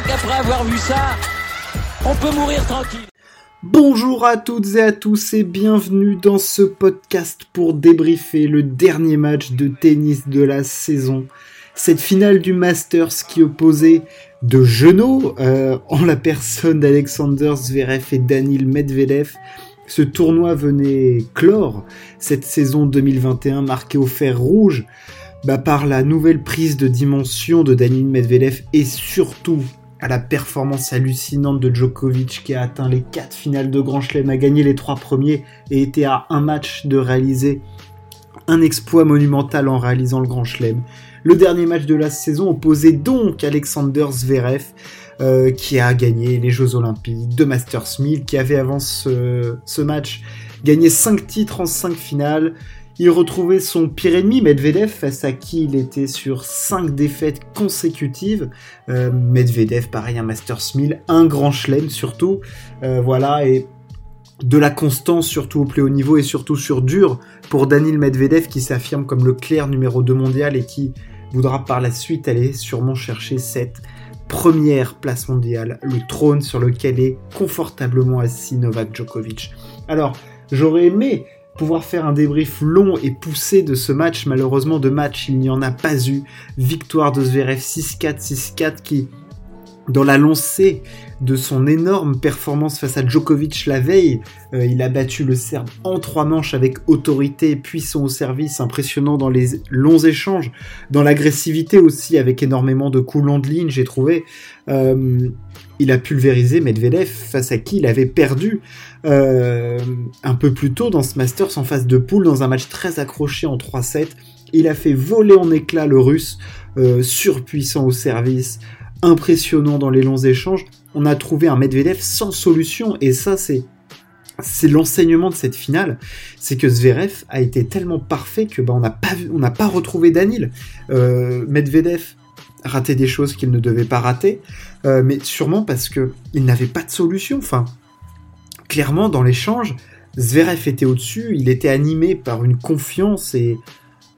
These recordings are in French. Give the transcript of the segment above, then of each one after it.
crois qu'après avoir vu ça, on peut mourir tranquille. Bonjour à toutes et à tous et bienvenue dans ce podcast pour débriefer le dernier match de tennis de la saison. Cette finale du Masters qui opposait de genoux euh, en la personne d'Alexander Zverev et Danil Medvedev. Ce tournoi venait clore cette saison 2021 marquée au fer rouge bah, par la nouvelle prise de dimension de Danil Medvedev et surtout à la performance hallucinante de Djokovic qui a atteint les 4 finales de Grand Chelem, a gagné les 3 premiers et était à un match de réaliser un exploit monumental en réalisant le Grand Chelem. Le dernier match de la saison opposait donc Alexander Zverev euh, qui a gagné les Jeux Olympiques de Masters 1000, qui avait avant ce, ce match gagné 5 titres en 5 finales, il retrouvait son pire ennemi, Medvedev, face à qui il était sur 5 défaites consécutives. Euh, Medvedev, pareil, un Masters 1000, un grand chelem surtout. Euh, voilà, et de la constance surtout au plus haut niveau et surtout sur dur pour Daniel Medvedev qui s'affirme comme le clair numéro 2 mondial et qui voudra par la suite aller sûrement chercher cette première place mondiale, le trône sur lequel est confortablement assis Novak Djokovic. Alors, j'aurais aimé pouvoir faire un débrief long et poussé de ce match. Malheureusement, de match, il n'y en a pas eu. Victoire de Zverev 6-4, 6-4 qui, dans la lancée de son énorme performance face à Djokovic la veille, euh, il a battu le Serbe en trois manches avec autorité, puissant au service, impressionnant dans les longs échanges, dans l'agressivité aussi, avec énormément de coups de ligne, j'ai trouvé. Euh, il a pulvérisé Medvedev face à qui il avait perdu euh, un peu plus tôt dans ce Masters en phase de poule dans un match très accroché en 3-7. Il a fait voler en éclats le russe, surpuissant au service, impressionnant dans les longs échanges. On a trouvé un Medvedev sans solution et ça c'est c'est l'enseignement de cette finale, c'est que Zverev a été tellement parfait que bah, on n'a pas pas retrouvé Danil. Euh, Medvedev raté des choses qu'il ne devait pas rater, mais sûrement parce que il n'avait pas de solution. Enfin, clairement, dans l'échange, Zverev était au-dessus, il était animé par une confiance et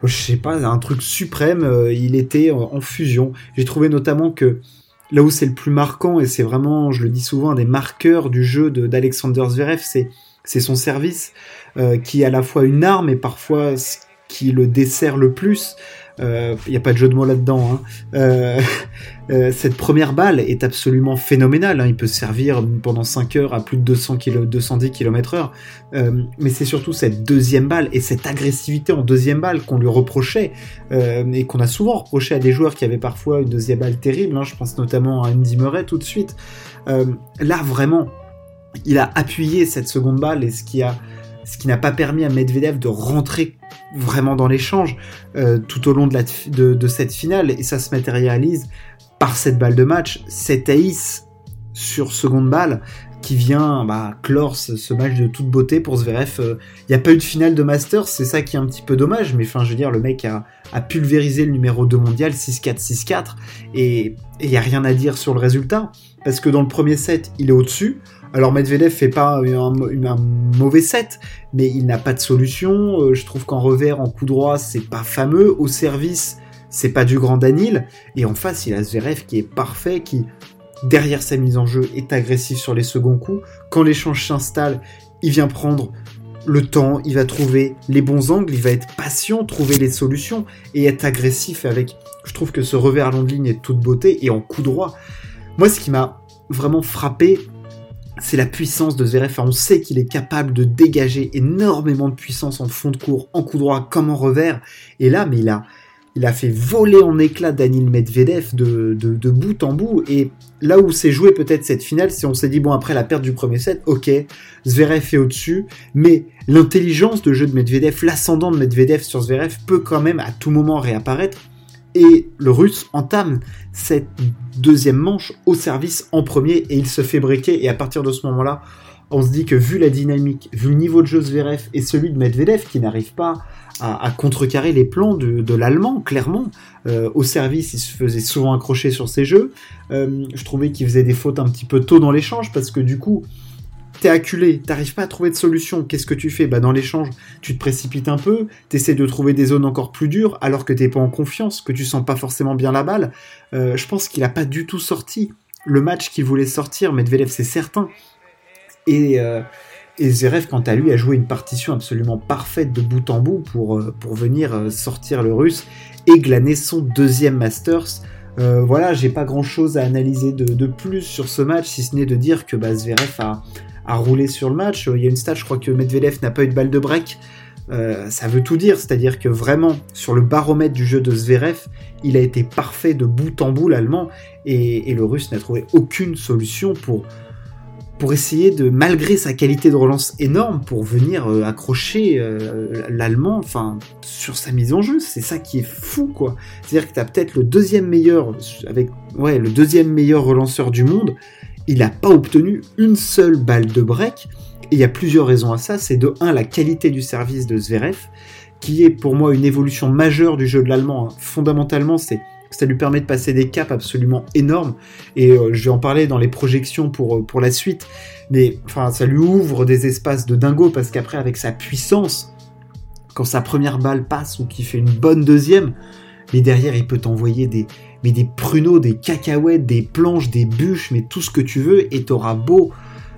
je sais pas, un truc suprême, euh, il était en, fusion. J'ai trouvé notamment que là où c'est le plus marquant, et c'est vraiment, je le dis souvent, un des marqueurs du jeu d'Alexander Zverev, c'est, son service, euh, qui est à la fois une arme et parfois ce qui le dessert le plus. Il euh, n'y a pas de jeu de mots là-dedans. Hein. Euh, euh, cette première balle est absolument phénoménale. Hein. Il peut servir pendant 5 heures à plus de 200 km, 210 km/h. mais c'est surtout cette deuxième balle et cette agressivité en deuxième balle qu'on lui reprochait et qu'on a souvent reproché à des joueurs qui avaient parfois une deuxième balle terrible. Hein. Je pense notamment à Andy Murray tout de suite. là, vraiment, il a appuyé cette seconde balle et ce qui n'a pas permis à Medvedev de rentrer vraiment dans l'échange euh, tout au long de, cette finale, et ça se matérialise par cette balle de match, cette ace sur seconde balle qui vient bah, clore ce, match de toute beauté pour Zverev. Il euh, n'y a pas eu de finale de Masters, c'est ça qui est un petit peu dommage, mais enfin je veux dire, le mec a, a pulvérisé le numéro 2 mondial 6-4, 6-4, et il n'y a rien à dire sur le résultat, parce que dans le premier set, il est au-dessus, alors Medvedev fait pas un, mauvais set, mais il n'a pas de solution. Euh, je trouve qu'en revers, en coup droit, c'est pas fameux. Au service, c'est pas du grand Danil. Et en face, il a Zverev qui est parfait, qui derrière sa mise en jeu est agressif sur les seconds coups. Quand l'échange s'installe, il vient prendre le temps, il va trouver les bons angles, il va être patient, trouver les solutions et être agressif avec. Je trouve que ce revers à longue ligne est de toute beauté et en coup droit. Moi, ce qui m'a vraiment frappé c'est la puissance de Zverev. on sait qu'il est capable de dégager énormément de puissance en fond de cours, en coup droit comme en revers. Et là, mais il a, il a fait voler en éclat Daniel Medvedev de, de, bout en bout. Et là où s'est joué peut-être cette finale, c'est on s'est dit, bon, après la perte du premier set, ok, Zverev est au-dessus, mais l'intelligence de jeu de Medvedev, l'ascendant de Medvedev sur Zverev peut quand même à tout moment réapparaître et le russe entame cette deuxième manche au service en premier et il se fait briquer. Et à partir de ce moment-là, on se dit que vu la dynamique, vu le niveau de jeu Zverev et celui de Medvedev qui n'arrive pas à, contrecarrer les plans de, l'allemand, clairement, euh, au service il se faisait souvent accrocher sur ses jeux, euh, je trouvais qu'il faisait des fautes un petit peu tôt dans l'échange parce que du coup t'es acculé, t'arrives pas à trouver de solution, qu'est-ce que tu fais? Bah dans l'échange, tu te précipites un peu, t'essaies de trouver des zones encore plus dures, alors que t'es pas en confiance, que tu sens pas forcément bien la balle. Euh, je pense qu'il a pas du tout sorti le match qu'il voulait sortir, Medvedev c'est certain. Et, euh, Zverev, quant à lui, a joué une partition absolument parfaite de bout en bout pour, euh, pour venir sortir le russe et glaner son deuxième Masters. voilà, j'ai pas grand chose à analyser de, plus sur ce match, si ce n'est de dire que bah, Zverev a, a roulé sur le match. Il y a une stat, je crois que Medvedev n'a pas eu de balle de break. Euh, ça veut tout dire, c'est-à-dire que vraiment, sur le baromètre du jeu de Zverev, il a été parfait de bout en bout l'allemand, et, le russe n'a trouvé aucune solution pour, pour essayer de, malgré sa qualité de relance énorme, pour venir euh, accrocher euh, l'allemand enfin, sur sa mise en jeu. C'est ça qui est fou, quoi. C'est-à-dire que tu as peut-être le deuxième meilleur, avec, ouais, le deuxième meilleur relanceur du monde, il n'a pas obtenu une seule balle de break, il y a plusieurs raisons à ça. C'est de 1, la qualité du service de Zverev, qui est pour moi une évolution majeure du jeu de l'allemand. Hein. Fondamentalement, c'est ça lui permet de passer des caps absolument énormes. Et euh, je vais en parler dans les projections pour, euh, pour la suite. Mais enfin, ça lui ouvre des espaces de dingo parce qu'après, avec sa puissance, quand sa première balle passe ou qu'il fait une bonne deuxième, mais derrière, il peut t'envoyer des, mais des pruneaux, des cacahuètes, des planches, des bûches, mais tout ce que tu veux, et t'auras beau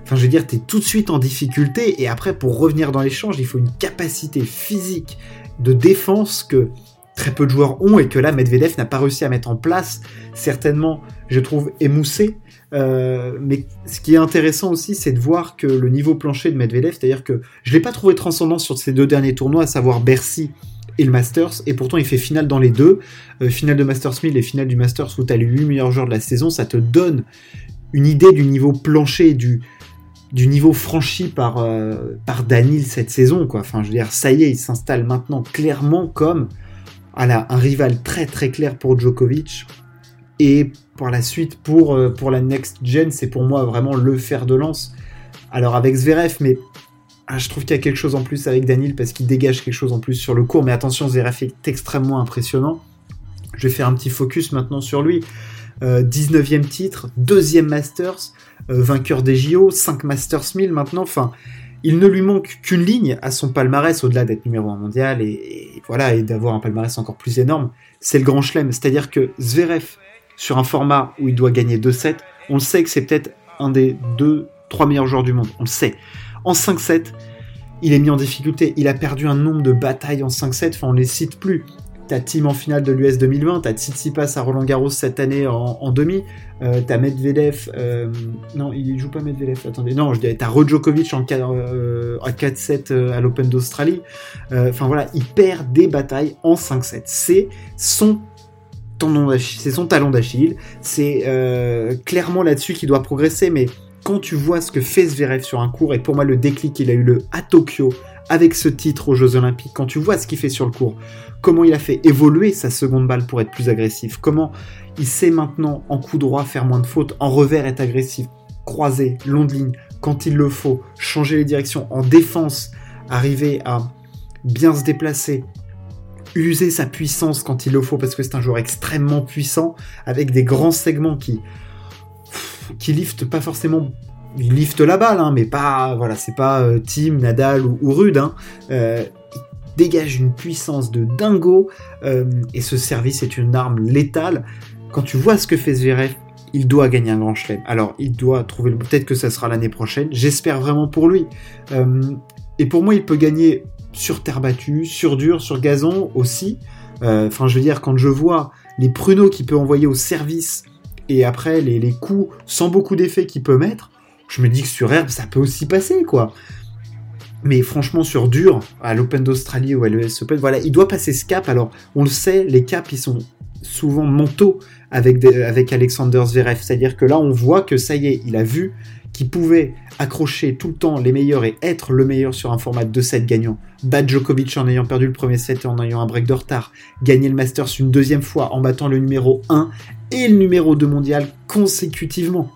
Enfin, je veux dire, tu es tout de suite en difficulté, et après, pour revenir dans l'échange, il faut une capacité physique de défense que très peu de joueurs ont, et que là, Medvedev n'a pas réussi à mettre en place, certainement, je trouve, émoussé. Euh, mais ce qui est intéressant aussi, c'est de voir que le niveau plancher de Medvedev, c'est-à-dire que je l'ai pas trouvé transcendant sur ces deux derniers tournois, à savoir Bercy et le Masters, et pourtant il fait finale dans les deux, euh, finale de Masters 1000 et finale du Masters où tu as les 8 meilleurs joueurs de la saison, ça te donne une idée du niveau plancher, du, du niveau franchi par, euh, par cette saison. Enfin, je veux dire, ça y est, il s'installe maintenant clairement comme un rival très très clair pour Djokovic. Et pour la suite, pour, euh, pour la next gen, c'est pour moi vraiment le fer de lance. Alors avec Zverev, mais je trouve qu'il y a quelque chose en plus avec Danil parce qu'il dégage quelque chose en plus sur le cours. Mais attention, Zverev est extrêmement impressionnant. Je vais faire un petit focus maintenant sur lui. 19e euh, titre, deuxième Masters, euh, vainqueur des JO, 5 Masters 1000 maintenant, enfin, il ne lui manque qu'une ligne à son palmarès, au-delà d'être numéro 1 mondial et, voilà, et d'avoir un palmarès encore plus énorme, c'est le grand chelem. C'est-à-dire que Zverev, sur un format où il doit gagner 2-7, on le sait que c'est peut-être un des 2-3 meilleurs joueurs du monde, on le sait. En 5-7, il est mis en difficulté, il a perdu un nombre de batailles en 5-7, enfin on les cite plus. T'as Team en finale de l'US 2020, t'as Tsitsipas à Roland Garros cette année en, demi, euh, t'as Medvedev, euh, non il joue pas Medvedev, attendez, non je dirais t'as Rodjokovic en 4, 4-7 euh, à l'Open d'Australie, enfin voilà, il perd des batailles en 5-7, c'est son c'est son talon d'Achille, c'est clairement là-dessus qu'il doit progresser, mais quand tu vois ce que fait Zverev sur un cours, et pour moi le déclic il a eu le à Tokyo avec ce titre aux Jeux Olympiques, quand tu vois ce qu'il fait sur le cours, comment il a fait évoluer sa seconde balle pour être plus agressif, comment il sait maintenant en coup droit faire moins de fautes, en revers être agressif, croiser, long de ligne, quand il le faut, changer les directions, en défense, arriver à bien se déplacer, user sa puissance quand il le faut, parce que c'est un joueur extrêmement puissant, avec des grands segments qui qui liftent pas forcément il lifte la balle, hein, mais pas, voilà, c'est pas euh, Tim, Nadal ou, Rude. Hein. Euh, dégage une puissance de dingo euh, et ce service est une arme létale. Quand tu vois ce que fait Zverev, il doit gagner un grand chelem. Alors, il doit trouver le. Peut-être que ça sera l'année prochaine. J'espère vraiment pour lui. Euh, et pour moi, il peut gagner sur terre battue, sur dur, sur gazon aussi. Euh, enfin, je veux dire, quand je vois les pruneaux qu'il peut envoyer au service et après les, les coups sans beaucoup d'effet qu'il peut mettre, je me dis que sur herbe, ça peut aussi passer, quoi. Mais franchement, sur dur, à l'Open d'Australie ou à l'US Open, voilà, il doit passer ce cap. Alors, on le sait, les caps, ils sont souvent mentaux avec, avec Alexander Zverev. C'est-à-dire que là, on voit que ça y est, il a vu qu'il pouvait accrocher tout le temps les meilleurs et être le meilleur sur un format de 7 gagnant. Battre Djokovic en ayant perdu le premier set et en ayant un break de retard. Gagner le Masters une deuxième fois en battant le numéro 1 et le numéro 2 mondial consécutivement.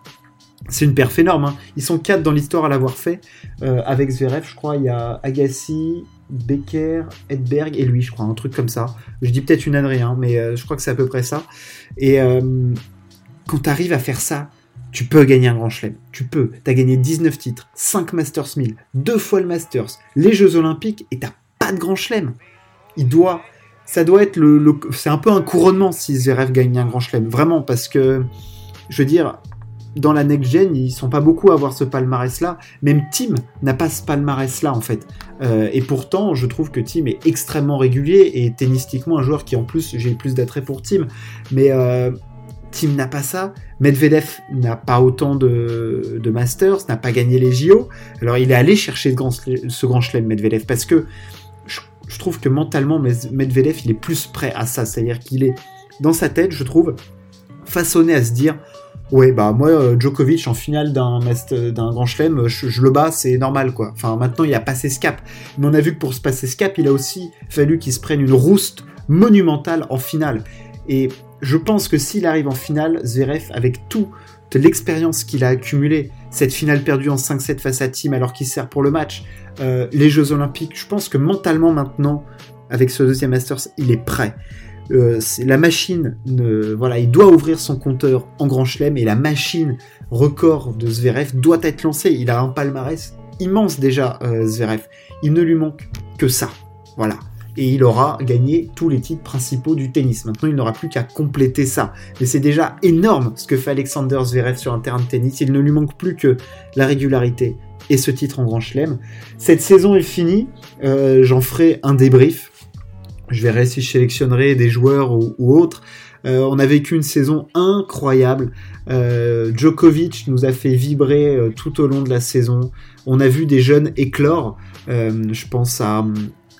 C'est une perf énorme. Hein. Ils sont quatre dans l'histoire à l'avoir fait. Euh, avec Zverev, je crois, il y a Agassi, Becker, Edberg et lui, je crois, un truc comme ça. Je dis peut-être une ânerie, hein, mais euh, je crois que c'est à peu près ça. Et euh, quand tu arrives à faire ça, tu peux gagner un grand chelem. Tu peux. Tu as gagné 19 titres, 5 Masters 1000, deux fois le Masters, les Jeux Olympiques, et t'as pas de grand chelem. Il doit. Ça doit être le. c'est un peu un couronnement si Zverev gagne un grand chelem. Vraiment, parce que. Je veux dire, dans la next gen, ils sont pas beaucoup à avoir ce palmarès-là. Même Tim n'a pas ce palmarès-là en fait. Euh, et pourtant, je trouve que Tim est extrêmement régulier et tennistiquement un joueur qui en plus j'ai plus d'attrait pour Tim. Mais euh, Tim n'a pas ça. Medvedev n'a pas autant de, Masters, n'a pas gagné les JO. Alors il est allé chercher ce grand chelem Medvedev parce que je, je trouve que mentalement Medvedev il est plus prêt à ça. C'est-à-dire qu'il est dans sa tête, je trouve, façonné à se dire Ouais, bah moi, euh, Djokovic en finale d'un grand chelem, je, le bats, c'est normal quoi. Enfin, maintenant il a passé ce cap. Mais on a vu que pour se passer ce cap, il a aussi fallu qu'il se prenne une rouste monumentale en finale. Et je pense que s'il arrive en finale, Zverev, avec toute l'expérience qu'il a accumulée, cette finale perdue en 5-7 face à Tim alors qu'il sert pour le match, euh, les Jeux Olympiques, je pense que mentalement maintenant, avec ce deuxième Masters, il est prêt. Euh, la machine, voilà, il doit ouvrir son compteur en Grand Chelem et la machine record de Zverev doit être lancée. Il a un palmarès immense déjà, euh, Zverev. Il ne lui manque que ça, voilà. Et il aura gagné tous les titres principaux du tennis. Maintenant, il n'aura plus qu'à compléter ça. Mais c'est déjà énorme ce que fait Alexander Zverev sur un terrain de tennis. Il ne lui manque plus que la régularité et ce titre en Grand Chelem. Cette saison est finie. Euh, j'en ferai un débrief je verrai si je sélectionnerai des joueurs ou, autres. Euh, on a vécu une saison incroyable. Euh, Djokovic nous a fait vibrer tout au long de la saison. On a vu des jeunes éclore. je pense à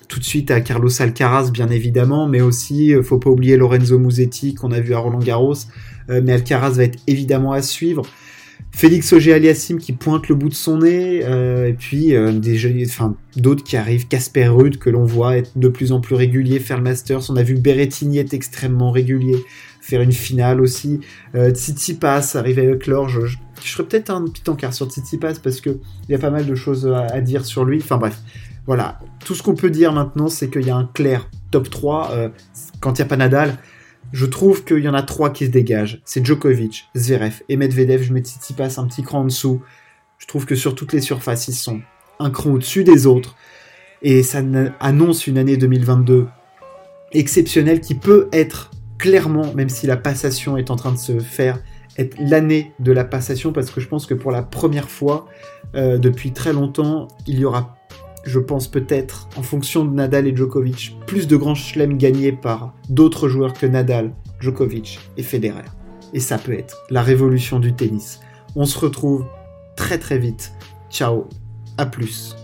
tout de suite à Carlos Alcaraz, bien évidemment, mais aussi, faut pas oublier Lorenzo Musetti qu'on a vu à Roland Garros. mais Alcaraz va être évidemment à suivre. Félix Auger-Aliassime qui pointe le bout de son nez, euh, et puis euh, des enfin, d'autres qui arrivent, Casper Ruud que l'on voit être de plus en plus régulier, faire le Masters, on a vu Berrettini être extrêmement régulier, faire une finale aussi, euh, Tsitsipas arrive avec l'or, je, je, ferais peut-être un petit encart sur Tsitsipas parce que il y a pas mal de choses à, à dire sur lui, enfin bref, voilà, tout ce qu'on peut dire maintenant c'est qu'il y a un clair top 3, euh, quand il n'y a pas Nadal, je trouve qu'il y en a trois qui se dégagent. C'est Djokovic, Zverev et Medvedev. Je mets Tsitsipas un petit cran en dessous. Je trouve que sur toutes les surfaces, ils sont un cran au-dessus des autres. Et ça annonce une année 2022 exceptionnelle qui peut être clairement, même si la passation est en train de se faire, être l'année de la passation parce que je pense que pour la première fois euh, depuis très longtemps, il y aura je pense peut-être, en fonction de Nadal et Djokovic, plus de grands chelems gagnés par d'autres joueurs que Nadal, Djokovic et Federer. Et ça peut être la révolution du tennis. On se retrouve très très vite. Ciao, à plus.